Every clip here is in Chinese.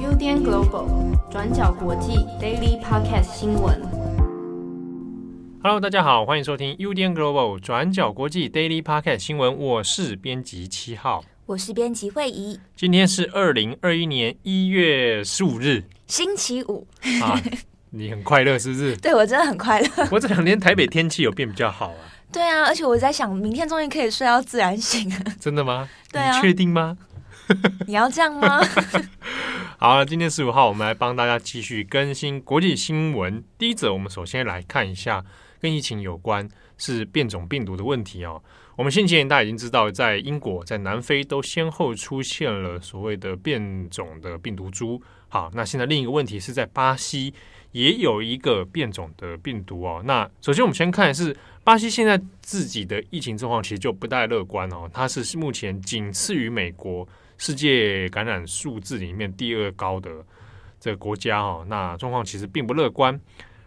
UDN Global 转角国际 Daily Podcast 新闻。Hello，大家好，欢迎收听 UDN Global 转角国际 Daily Podcast 新闻。我是编辑七号，我是编辑慧仪。今天是二零二一年一月十五日，星期五。啊，你很快乐是不是？对，我真的很快乐。我这两天台北天气有变比较好啊。对啊，而且我在想，明天终于可以睡到自然醒了。真的吗？对啊，你确定吗？你要这样吗？好了，今天十五号，我们来帮大家继续更新国际新闻。第一则，我们首先来看一下跟疫情有关，是变种病毒的问题哦。我们先前大家已经知道，在英国、在南非都先后出现了所谓的变种的病毒株。好，那现在另一个问题是在巴西也有一个变种的病毒哦。那首先我们先看是巴西现在自己的疫情状况，其实就不太乐观哦。它是目前仅次于美国。世界感染数字里面第二高的这个国家哦，那状况其实并不乐观。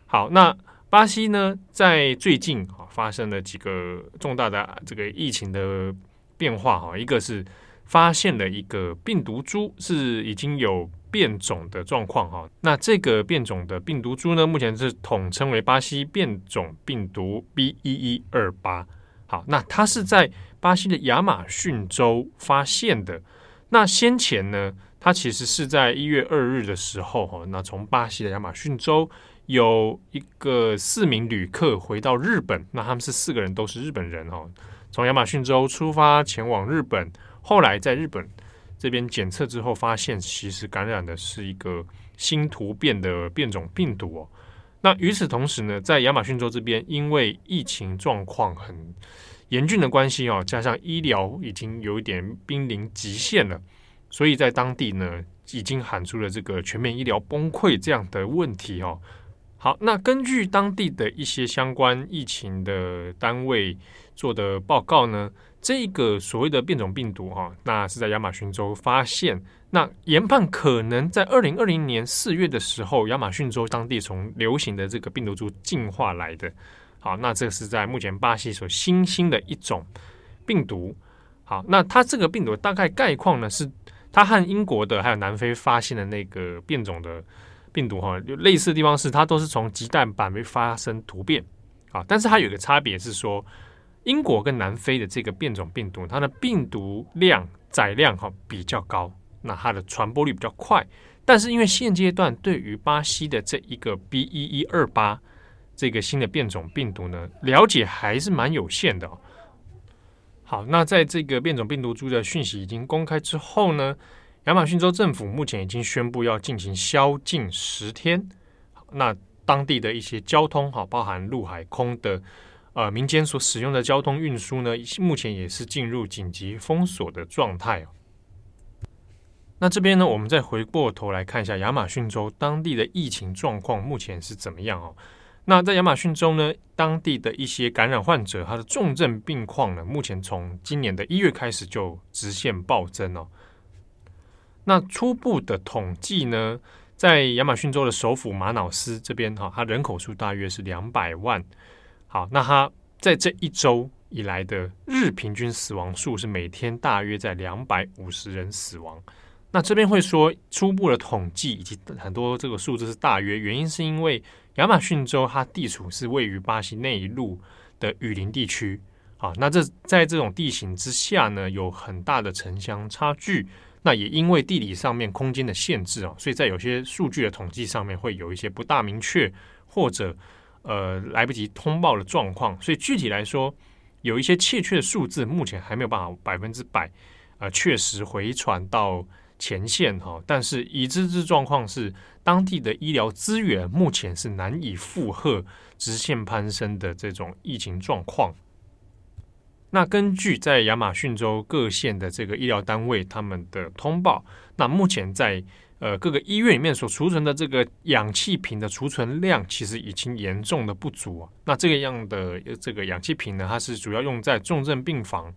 好，那巴西呢，在最近啊发生了几个重大的这个疫情的变化哈，一个是发现了一个病毒株是已经有变种的状况哈，那这个变种的病毒株呢，目前是统称为巴西变种病毒 B 一一二八。好，那它是在巴西的亚马逊州发现的。那先前呢，它其实是在一月二日的时候，哈，那从巴西的亚马逊州有一个四名旅客回到日本，那他们是四个人都是日本人，哦，从亚马逊州出发前往日本，后来在日本这边检测之后，发现其实感染的是一个新突变的变种病毒哦。那与此同时呢，在亚马逊州这边，因为疫情状况很严峻的关系哦，加上医疗已经有一点濒临极限了，所以在当地呢，已经喊出了这个全面医疗崩溃这样的问题哦。好，那根据当地的一些相关疫情的单位做的报告呢，这个所谓的变种病毒哈，那是在亚马逊州发现，那研判可能在二零二零年四月的时候，亚马逊州当地从流行的这个病毒株进化来的。好，那这是在目前巴西所新兴的一种病毒。好，那它这个病毒大概概况呢，是它和英国的还有南非发现的那个变种的病毒哈，有类似的地方是它都是从鸡蛋白发生突变。啊，但是它有一个差别是说，英国跟南非的这个变种病毒，它的病毒量载量哈比较高，那它的传播率比较快。但是因为现阶段对于巴西的这一个 B 一一二八。这个新的变种病毒呢，了解还是蛮有限的。好，那在这个变种病毒株的讯息已经公开之后呢，亚马逊州政府目前已经宣布要进行宵禁十天。那当地的一些交通哈，包含陆海空的呃民间所使用的交通运输呢，目前也是进入紧急封锁的状态。那这边呢，我们再回过头来看一下亚马逊州当地的疫情状况，目前是怎么样哦？那在亚马逊州呢，当地的一些感染患者，他的重症病况呢，目前从今年的一月开始就直线暴增哦。那初步的统计呢，在亚马逊州的首府马瑙斯这边哈，它人口数大约是两百万。好，那它在这一周以来的日平均死亡数是每天大约在两百五十人死亡。那这边会说初步的统计以及很多这个数字是大约，原因是因为。亚马逊州它地处是位于巴西内陆的雨林地区，啊，那这在这种地形之下呢，有很大的城乡差距。那也因为地理上面空间的限制啊，所以在有些数据的统计上面会有一些不大明确或者呃来不及通报的状况。所以具体来说，有一些确切的数字目前还没有办法百分之百呃确实回传到。前线哈，但是已知之状况是，当地的医疗资源目前是难以负荷直线攀升的这种疫情状况。那根据在亚马逊州各县的这个医疗单位他们的通报，那目前在呃各个医院里面所储存的这个氧气瓶的储存量，其实已经严重的不足啊。那这个样的这个氧气瓶呢，它是主要用在重症病房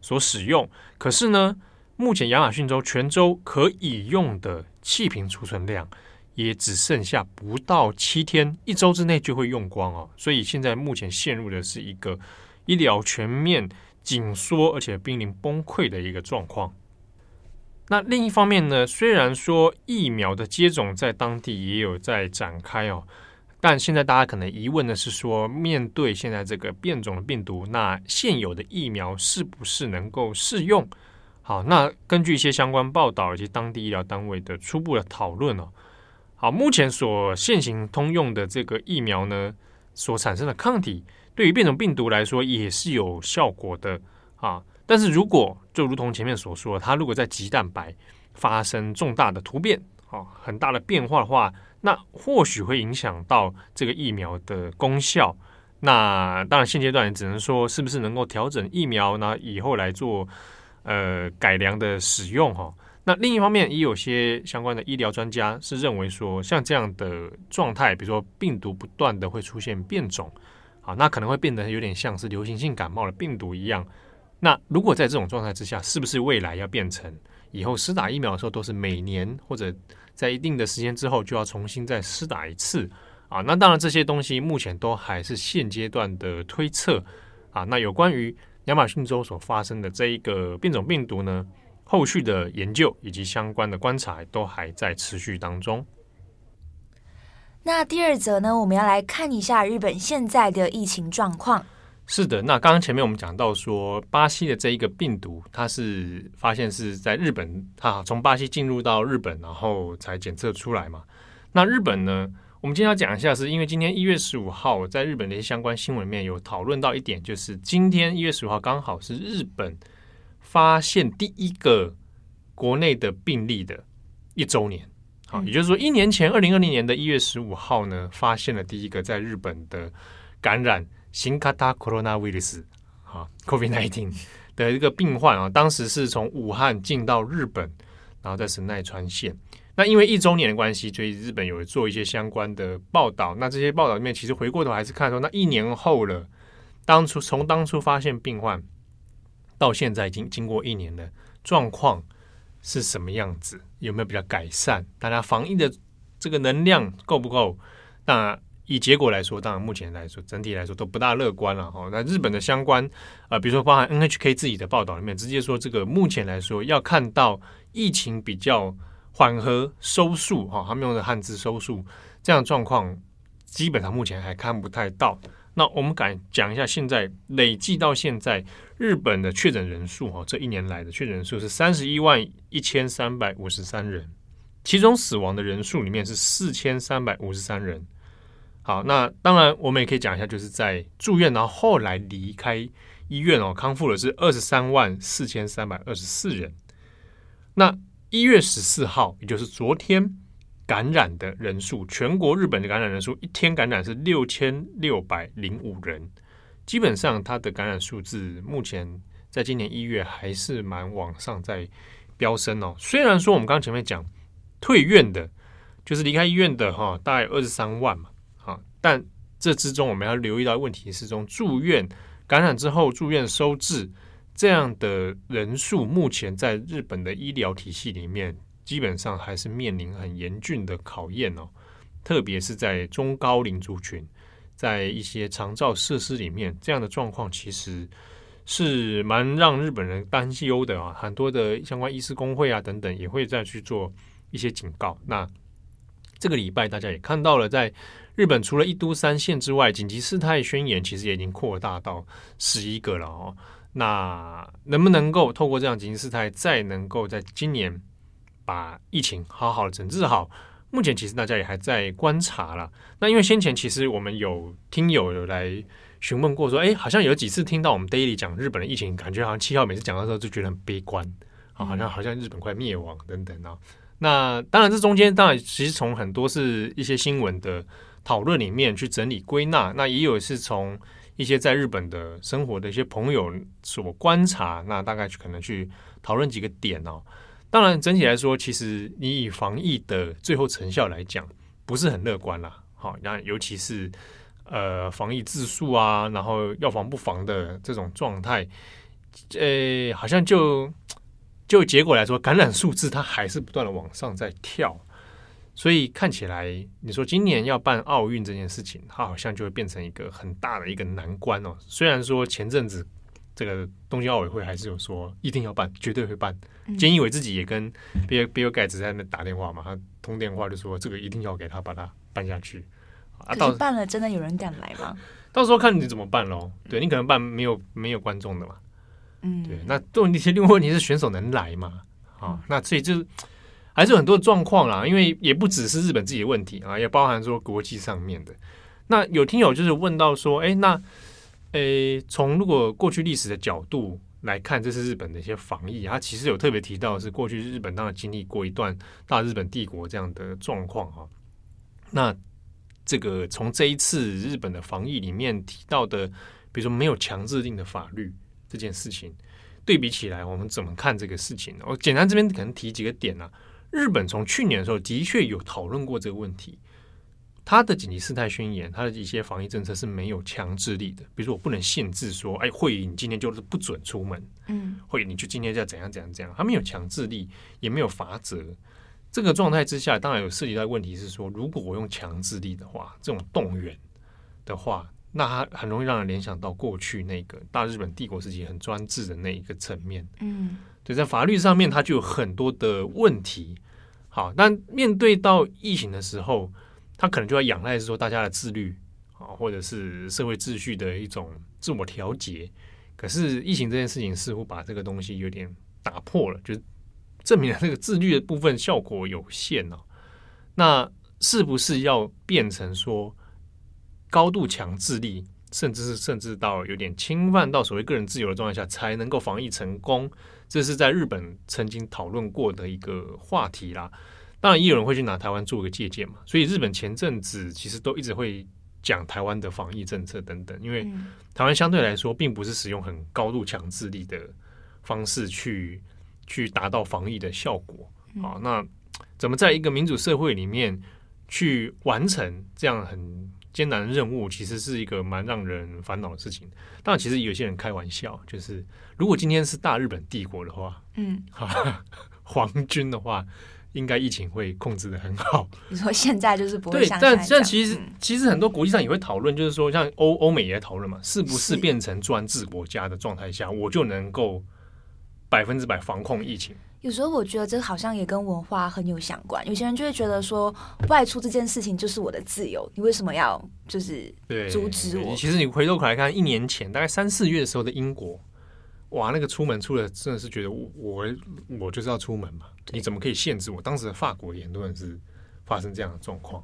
所使用，可是呢。目前亚马逊州全州可以用的气瓶储存量也只剩下不到七天，一周之内就会用光哦。所以现在目前陷入的是一个医疗全面紧缩而且濒临崩溃的一个状况。那另一方面呢，虽然说疫苗的接种在当地也有在展开哦，但现在大家可能疑问的是说，面对现在这个变种的病毒，那现有的疫苗是不是能够适用？好，那根据一些相关报道以及当地医疗单位的初步的讨论哦，好，目前所现行通用的这个疫苗呢，所产生的抗体对于变种病毒来说也是有效果的啊。但是如果就如同前面所说，它如果在棘蛋白发生重大的突变，啊，很大的变化的话，那或许会影响到这个疫苗的功效。那当然现阶段只能说，是不是能够调整疫苗呢？以后来做呃改良的使用哈。那另一方面，也有些相关的医疗专家是认为说，像这样的状态，比如说病毒不断的会出现变种，啊，那可能会变得有点像是流行性感冒的病毒一样。那如果在这种状态之下，是不是未来要变成以后施打疫苗的时候都是每年或者在一定的时间之后就要重新再施打一次啊？那当然这些东西目前都还是现阶段的推测啊。那有关于亚马逊州所发生的这一个变种病毒呢，后续的研究以及相关的观察都还在持续当中。那第二则呢，我们要来看一下日本现在的疫情状况。是的，那刚刚前面我们讲到说，巴西的这一个病毒，它是发现是在日本，它从巴西进入到日本，然后才检测出来嘛。那日本呢，我们今天要讲一下，是因为今天一月十五号，在日本的一些相关新闻里面有讨论到一点，就是今天一月十五号刚好是日本发现第一个国内的病例的一周年。好，也就是说，一年前二零二零年的一月十五号呢，发现了第一个在日本的感染。新卡塔 coronavirus 啊，COVID-19 的一个病患啊，当时是从武汉进到日本，然后在神奈川县。那因为一周年的关系，所以日本有做一些相关的报道。那这些报道里面，其实回过头还是看说，那一年后了，当初从当初发现病患到现在已经经过一年的状况是什么样子？有没有比较改善？大家防疫的这个能量够不够？那以结果来说，当然目前来说，整体来说都不大乐观了哈。那日本的相关啊、呃，比如说包含 NHK 自己的报道里面，直接说这个目前来说，要看到疫情比较缓和收束哈，他们用的汉字收束这样状况，基本上目前还看不太到。那我们敢讲一下，现在累计到现在日本的确诊人数哈，这一年来的确诊人数是三十一万一千三百五十三人，其中死亡的人数里面是四千三百五十三人。好，那当然，我们也可以讲一下，就是在住院，然后后来离开医院哦，康复的是二十三万四千三百二十四人。那一月十四号，也就是昨天感染的人数，全国日本的感染人数一天感染是六千六百零五人，基本上它的感染数字目前在今年一月还是蛮往上在飙升哦。虽然说我们刚前面讲退院的，就是离开医院的哈，大概二十三万嘛。但这之中，我们要留意到问题是：从住院感染之后住院收治这样的人数，目前在日本的医疗体系里面，基本上还是面临很严峻的考验哦。特别是在中高龄族群，在一些长照设施里面，这样的状况其实是蛮让日本人担忧的啊。很多的相关医师工会啊等等，也会再去做一些警告。那这个礼拜大家也看到了，在日本除了一都三县之外，紧急事态宣言其实也已经扩大到十一个了哦。那能不能够透过这样紧急事态，再能够在今年把疫情好好的整治好？目前其实大家也还在观察了。那因为先前其实我们有听友有来询问过，说，哎，好像有几次听到我们 Daily 讲日本的疫情，感觉好像七号每次讲的时候就觉得很悲观啊，好像好像日本快灭亡等等啊。那当然，这中间当然其实从很多是一些新闻的讨论里面去整理归纳，那也有是从一些在日本的生活的一些朋友所观察，那大概可能去讨论几个点哦。当然，整体来说，其实你以防疫的最后成效来讲，不是很乐观啦。好，那尤其是呃防疫自肃啊，然后要防不防的这种状态，呃，好像就。就结果来说，感染数字它还是不断的往上在跳，所以看起来，你说今年要办奥运这件事情，它好像就会变成一个很大的一个难关哦。虽然说前阵子这个东京奥委会还是有说一定要办，绝对会办。嗯、菅义伟自己也跟比尔比尔盖茨在那打电话嘛，他通电话就说这个一定要给他把它办下去。啊，可是办了真的有人敢来吗？到时候看你怎么办喽。对，你可能办没有没有观众的嘛。嗯，对。那问题另外问题是选手能来吗？啊，那所以就还是有很多状况啦。因为也不只是日本自己的问题啊，也包含说国际上面的。那有听友就是问到说，哎，那，诶，从如果过去历史的角度来看，这是日本的一些防疫，他其实有特别提到是过去日本当然经历过一段大日本帝国这样的状况哈。那这个从这一次日本的防疫里面提到的，比如说没有强制性的法律这件事情，对比起来，我们怎么看这个事情呢？我简单这边可能提几个点啊。日本从去年的时候的确有讨论过这个问题。他的紧急事态宣言，他的一些防疫政策是没有强制力的。比如说，我不能限制说，哎，会议你今天就是不准出门，嗯，会议你就今天就要怎样怎样怎样，他没有强制力，也没有法则。这个状态之下，当然有涉及到问题是说，如果我用强制力的话，这种动员的话，那它很容易让人联想到过去那个大日本帝国时期很专制的那一个层面。嗯，对，在法律上面，它就有很多的问题。好，但面对到疫情的时候，他可能就要仰赖是说大家的自律啊，或者是社会秩序的一种自我调节。可是疫情这件事情似乎把这个东西有点打破了，就是证明了这个自律的部分效果有限哦。那是不是要变成说高度强制力，甚至是甚至到有点侵犯到所谓个人自由的状态下，才能够防疫成功？这是在日本曾经讨论过的一个话题啦。当然，也有人会去拿台湾做个借鉴嘛。所以，日本前阵子其实都一直会讲台湾的防疫政策等等，因为台湾相对来说并不是使用很高度强制力的方式去去达到防疫的效果。好，那怎么在一个民主社会里面去完成这样很艰难的任务，其实是一个蛮让人烦恼的事情。当然，其实有些人开玩笑，就是如果今天是大日本帝国的话，嗯，皇军的话。应该疫情会控制的很好。你说现在就是不会对，但但其实其实很多国际上也会讨论，就是说像欧欧美也在讨论嘛，是不是变成专制国家的状态下，我就能够百分之百防控疫情？有时候我觉得这好像也跟文化很有相关。有些人就会觉得说，外出这件事情就是我的自由，你为什么要就是阻止我？其实你回头来看，一年前大概三四月的时候的英国。哇，那个出门出了，真的是觉得我我我就是要出门嘛？你怎么可以限制我？当时的法国也很多人是发生这样的状况，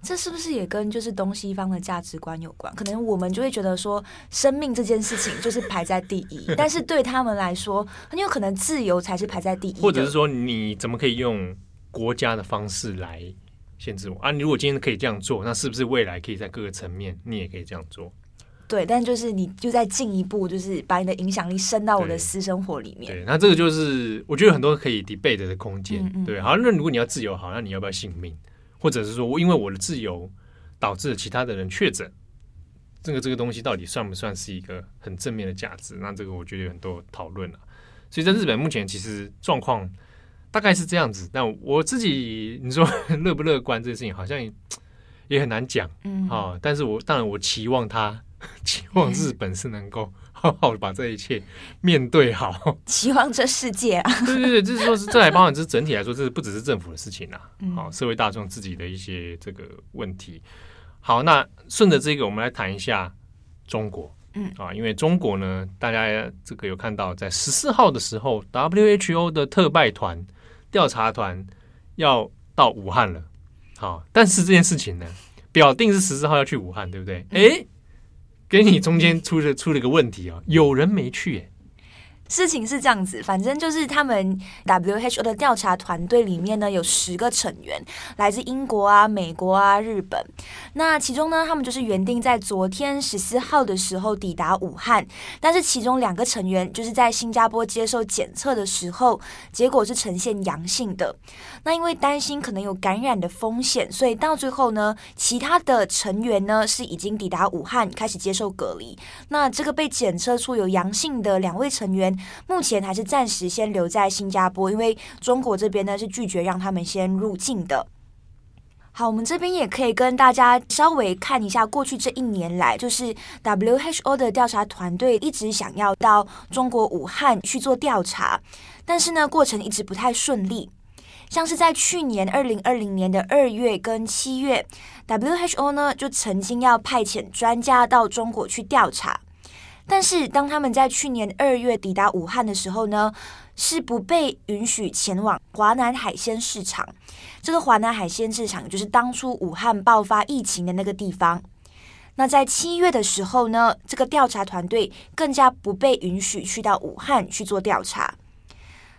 这是不是也跟就是东西方的价值观有关？可能我们就会觉得说，生命这件事情就是排在第一，但是对他们来说，很有可能自由才是排在第一。或者是说，你怎么可以用国家的方式来限制我啊？你如果今天可以这样做，那是不是未来可以在各个层面你也可以这样做？对，但就是你就在进一步，就是把你的影响力伸到我的私生活里面。对，那这个就是我觉得很多可以 debate 的空间。嗯嗯对，好，那如果你要自由，好，那你要不要性命？或者是说我因为我的自由导致了其他的人确诊，这个这个东西到底算不算是一个很正面的价值？那这个我觉得有很多讨论了。所以在日本目前其实状况大概是这样子。但我自己你说 乐不乐观这件事情，好像也很难讲。嗯，好，但是我当然我期望他。期望日本是能够好好的把这一切面对好，期望这世界啊，对对对，就是说是这还包含，这是整体来说，这是不只是政府的事情啊，好，社会大众自己的一些这个问题。好，那顺着这个，我们来谈一下中国，嗯。啊，因为中国呢，大家这个有看到，在十四号的时候，WHO 的特派团调查团要到武汉了，好，但是这件事情呢，表定是十四号要去武汉，对不对？哎。给你中间出了出了个问题啊，有人没去哎。事情是这样子，反正就是他们 WHO 的调查团队里面呢，有十个成员，来自英国啊、美国啊、日本。那其中呢，他们就是原定在昨天十四号的时候抵达武汉，但是其中两个成员就是在新加坡接受检测的时候，结果是呈现阳性的。那因为担心可能有感染的风险，所以到最后呢，其他的成员呢是已经抵达武汉，开始接受隔离。那这个被检测出有阳性的两位成员。目前还是暂时先留在新加坡，因为中国这边呢是拒绝让他们先入境的。好，我们这边也可以跟大家稍微看一下，过去这一年来，就是 WHO 的调查团队一直想要到中国武汉去做调查，但是呢，过程一直不太顺利。像是在去年二零二零年的二月跟七月，WHO 呢就曾经要派遣专家到中国去调查，但是当他们在去年二月抵达武汉的时候呢，是不被允许前往华南海鲜市场。这个华南海鲜市场就是当初武汉爆发疫情的那个地方。那在七月的时候呢，这个调查团队更加不被允许去到武汉去做调查。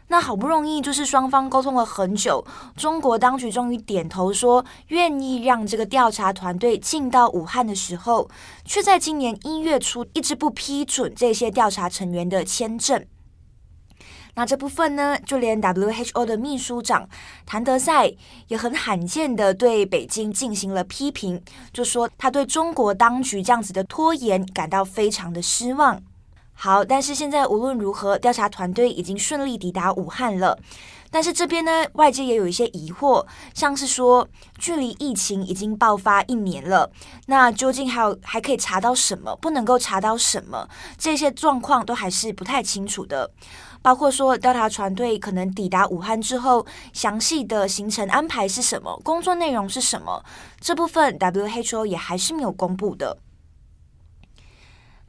那好不容易就是双方沟通了很久，中国当局终于点头说愿意让这个调查团队进到武汉的时候，却在今年一月初一直不批准这些调查成员的签证。那这部分呢，就连 WHO 的秘书长谭德赛也很罕见的对北京进行了批评，就说他对中国当局这样子的拖延感到非常的失望。好，但是现在无论如何，调查团队已经顺利抵达武汉了。但是这边呢，外界也有一些疑惑，像是说，距离疫情已经爆发一年了，那究竟还有还可以查到什么，不能够查到什么，这些状况都还是不太清楚的。包括说，调查团队可能抵达武汉之后，详细的行程安排是什么，工作内容是什么，这部分 WHO 也还是没有公布的。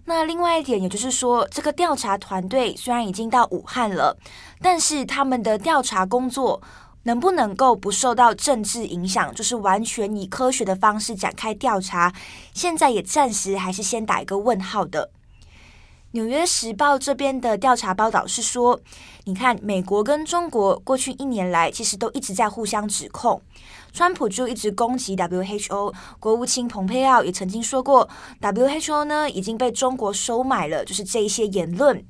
那另外一点，也就是说，这个调查团队虽然已经到武汉了，但是他们的调查工作能不能够不受到政治影响，就是完全以科学的方式展开调查，现在也暂时还是先打一个问号的。纽约时报这边的调查报道是说，你看，美国跟中国过去一年来其实都一直在互相指控，川普就一直攻击 WHO，国务卿蓬佩奥也曾经说过，WHO 呢已经被中国收买了，就是这一些言论。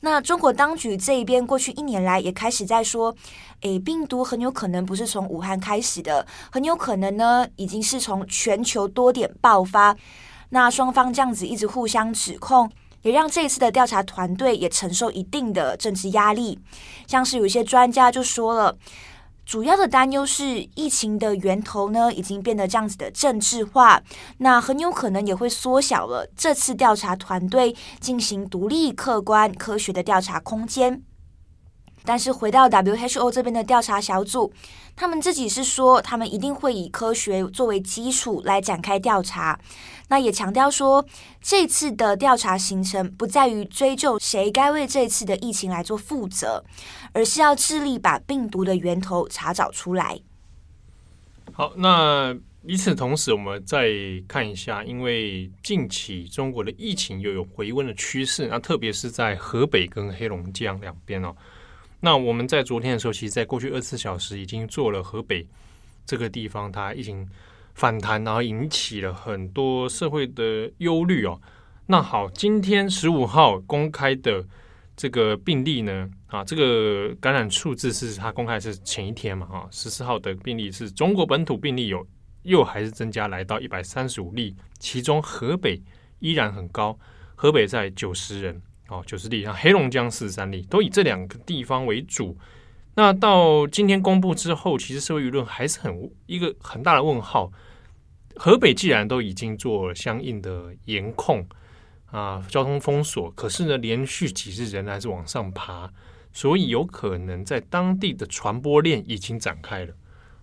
那中国当局这一边过去一年来也开始在说，诶，病毒很有可能不是从武汉开始的，很有可能呢已经是从全球多点爆发。那双方这样子一直互相指控。也让这一次的调查团队也承受一定的政治压力，像是有一些专家就说了，主要的担忧是疫情的源头呢已经变得这样子的政治化，那很有可能也会缩小了这次调查团队进行独立、客观、科学的调查空间。但是回到 WHO 这边的调查小组，他们自己是说，他们一定会以科学作为基础来展开调查。那也强调说，这次的调查行程不在于追究谁该为这次的疫情来做负责，而是要致力把病毒的源头查找出来。好，那与此同时，我们再看一下，因为近期中国的疫情又有回温的趋势，那特别是在河北跟黑龙江两边哦。那我们在昨天的时候，其实，在过去二十四小时已经做了河北这个地方，它已经反弹，然后引起了很多社会的忧虑哦。那好，今天十五号公开的这个病例呢，啊，这个感染数字是它公开是前一天嘛，啊，十四号的病例是中国本土病例有又还是增加来到一百三十五例，其中河北依然很高，河北在九十人。哦，九十例，像黑龙江四十三例，都以这两个地方为主。那到今天公布之后，其实社会舆论还是很一个很大的问号。河北既然都已经做相应的严控啊，交通封锁，可是呢，连续几日仍然是往上爬，所以有可能在当地的传播链已经展开了。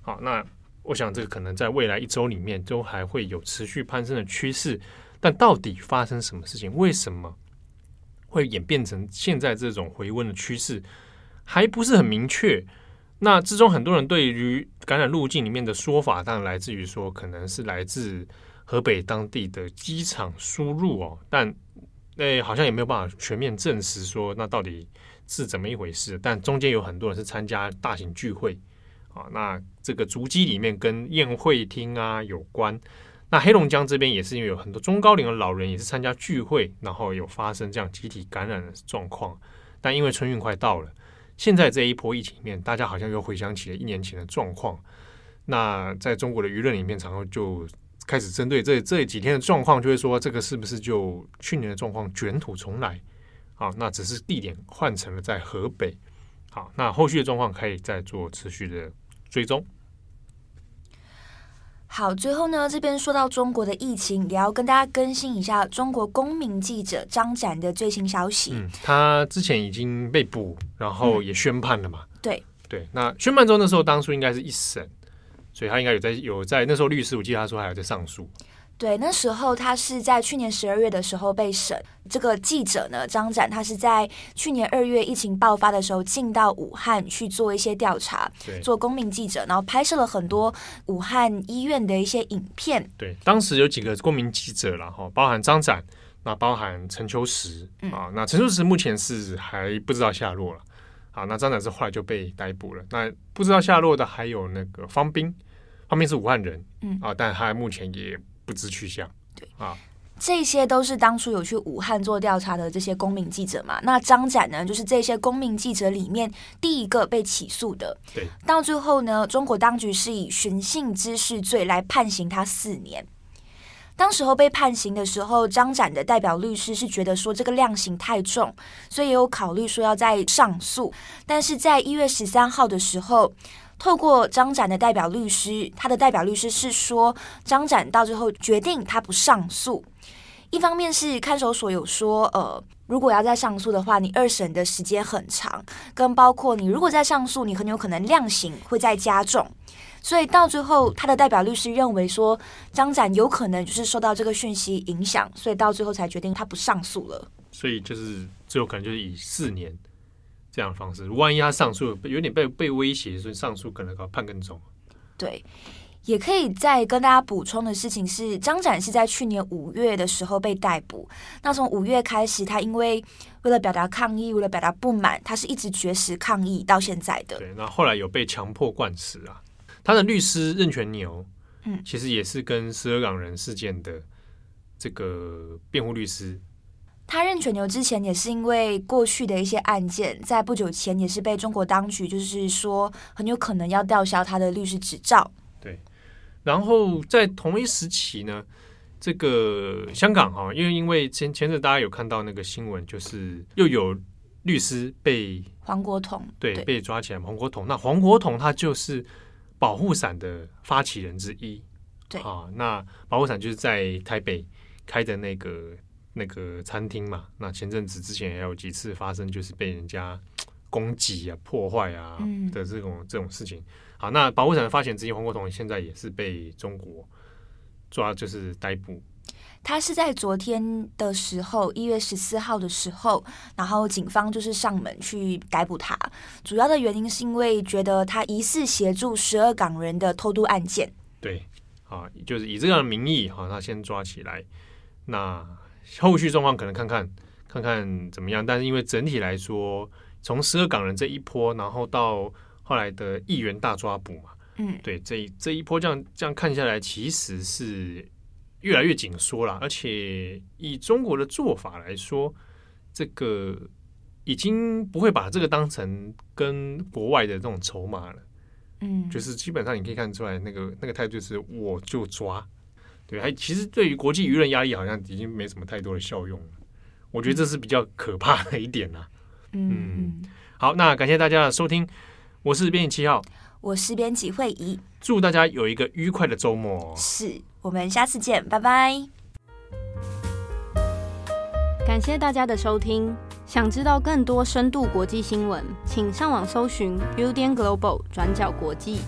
好，那我想这个可能在未来一周里面都还会有持续攀升的趋势。但到底发生什么事情？为什么？会演变成现在这种回温的趋势，还不是很明确。那之中很多人对于感染路径里面的说法，当然来自于说可能是来自河北当地的机场输入哦，但诶好像也没有办法全面证实说那到底是怎么一回事。但中间有很多人是参加大型聚会啊，那这个足迹里面跟宴会厅啊有关。那黑龙江这边也是因为有很多中高龄的老人也是参加聚会，然后有发生这样集体感染的状况。但因为春运快到了，现在这一波疫情里面，大家好像又回想起了一年前的状况。那在中国的舆论里面，常常就开始针对这这几天的状况，就会说这个是不是就去年的状况卷土重来？好，那只是地点换成了在河北。好，那后续的状况可以再做持续的追踪。好，最后呢，这边说到中国的疫情，也要跟大家更新一下中国公民记者张展的最新消息。嗯，他之前已经被捕，然后也宣判了嘛？嗯、对对，那宣判之后那时候当初应该是一审，所以他应该有在有在那时候律师，我记得他说还有在上诉。对，那时候他是在去年十二月的时候被审。这个记者呢，张展，他是在去年二月疫情爆发的时候进到武汉去做一些调查，对，做公民记者，然后拍摄了很多武汉医院的一些影片。对，当时有几个公民记者然后，包含张展，那包含陈秋实、嗯、啊，那陈秋实目前是还不知道下落了。好，那张展是后来就被逮捕了。那不知道下落的还有那个方斌，方斌是武汉人，嗯啊，但他目前也。不知去向，对啊，这些都是当初有去武汉做调查的这些公民记者嘛。那张展呢，就是这些公民记者里面第一个被起诉的。对，到最后呢，中国当局是以寻衅滋事罪来判刑他四年。当时候被判刑的时候，张展的代表律师是觉得说这个量刑太重，所以也有考虑说要再上诉。但是在一月十三号的时候。透过张展的代表律师，他的代表律师是说，张展到最后决定他不上诉。一方面是看守所有说，呃，如果要再上诉的话，你二审的时间很长，跟包括你如果再上诉，你很有可能量刑会再加重。所以到最后，他的代表律师认为说，张展有可能就是受到这个讯息影响，所以到最后才决定他不上诉了。所以就是最后可能就是以四年。这样的方式，万一他上诉有点被被威胁，所以上诉可能要判更重。对，也可以再跟大家补充的事情是，张展是在去年五月的时候被逮捕。那从五月开始，他因为为了表达抗议，为了表达不满，他是一直绝食抗议到现在的。对，那后来有被强迫灌食啊。他的律师任全牛，嗯，其实也是跟十二港人事件的这个辩护律师。他任泉牛之前也是因为过去的一些案件，在不久前也是被中国当局就是说很有可能要吊销他的律师执照。对，然后在同一时期呢，这个香港哈，因为因为前前阵大家有看到那个新闻，就是又有律师被黄国统对，对被抓起来。黄国统，那黄国统他就是保护伞的发起人之一。对啊，那保护伞就是在台北开的那个。那个餐厅嘛，那前阵子之前也有几次发生，就是被人家攻击啊、破坏啊的这种、嗯、这种事情。好，那保护伞的发起人之一黄国统现在也是被中国抓，就是逮捕。他是在昨天的时候，一月十四号的时候，然后警方就是上门去逮捕他。主要的原因是因为觉得他疑似协助十二港人的偷渡案件。对，啊，就是以这样的名义，好，他先抓起来，那。后续状况可能看看看看怎么样，但是因为整体来说，从十二港人这一波，然后到后来的议员大抓捕嘛，嗯，对，这一这一波这样这样看下来，其实是越来越紧缩了。而且以中国的做法来说，这个已经不会把这个当成跟国外的这种筹码了，嗯，就是基本上你可以看出来，那个那个态度是我就抓。对，还其实对于国际舆论压力好像已经没什么太多的效用了。我觉得这是比较可怕的一点呐。嗯，嗯，好，那感谢大家的收听，我是编辑七号，我是编辑惠仪，祝大家有一个愉快的周末。是，我们下次见，拜拜。感谢大家的收听，想知道更多深度国际新闻，请上网搜寻 Udan Global 转角国际。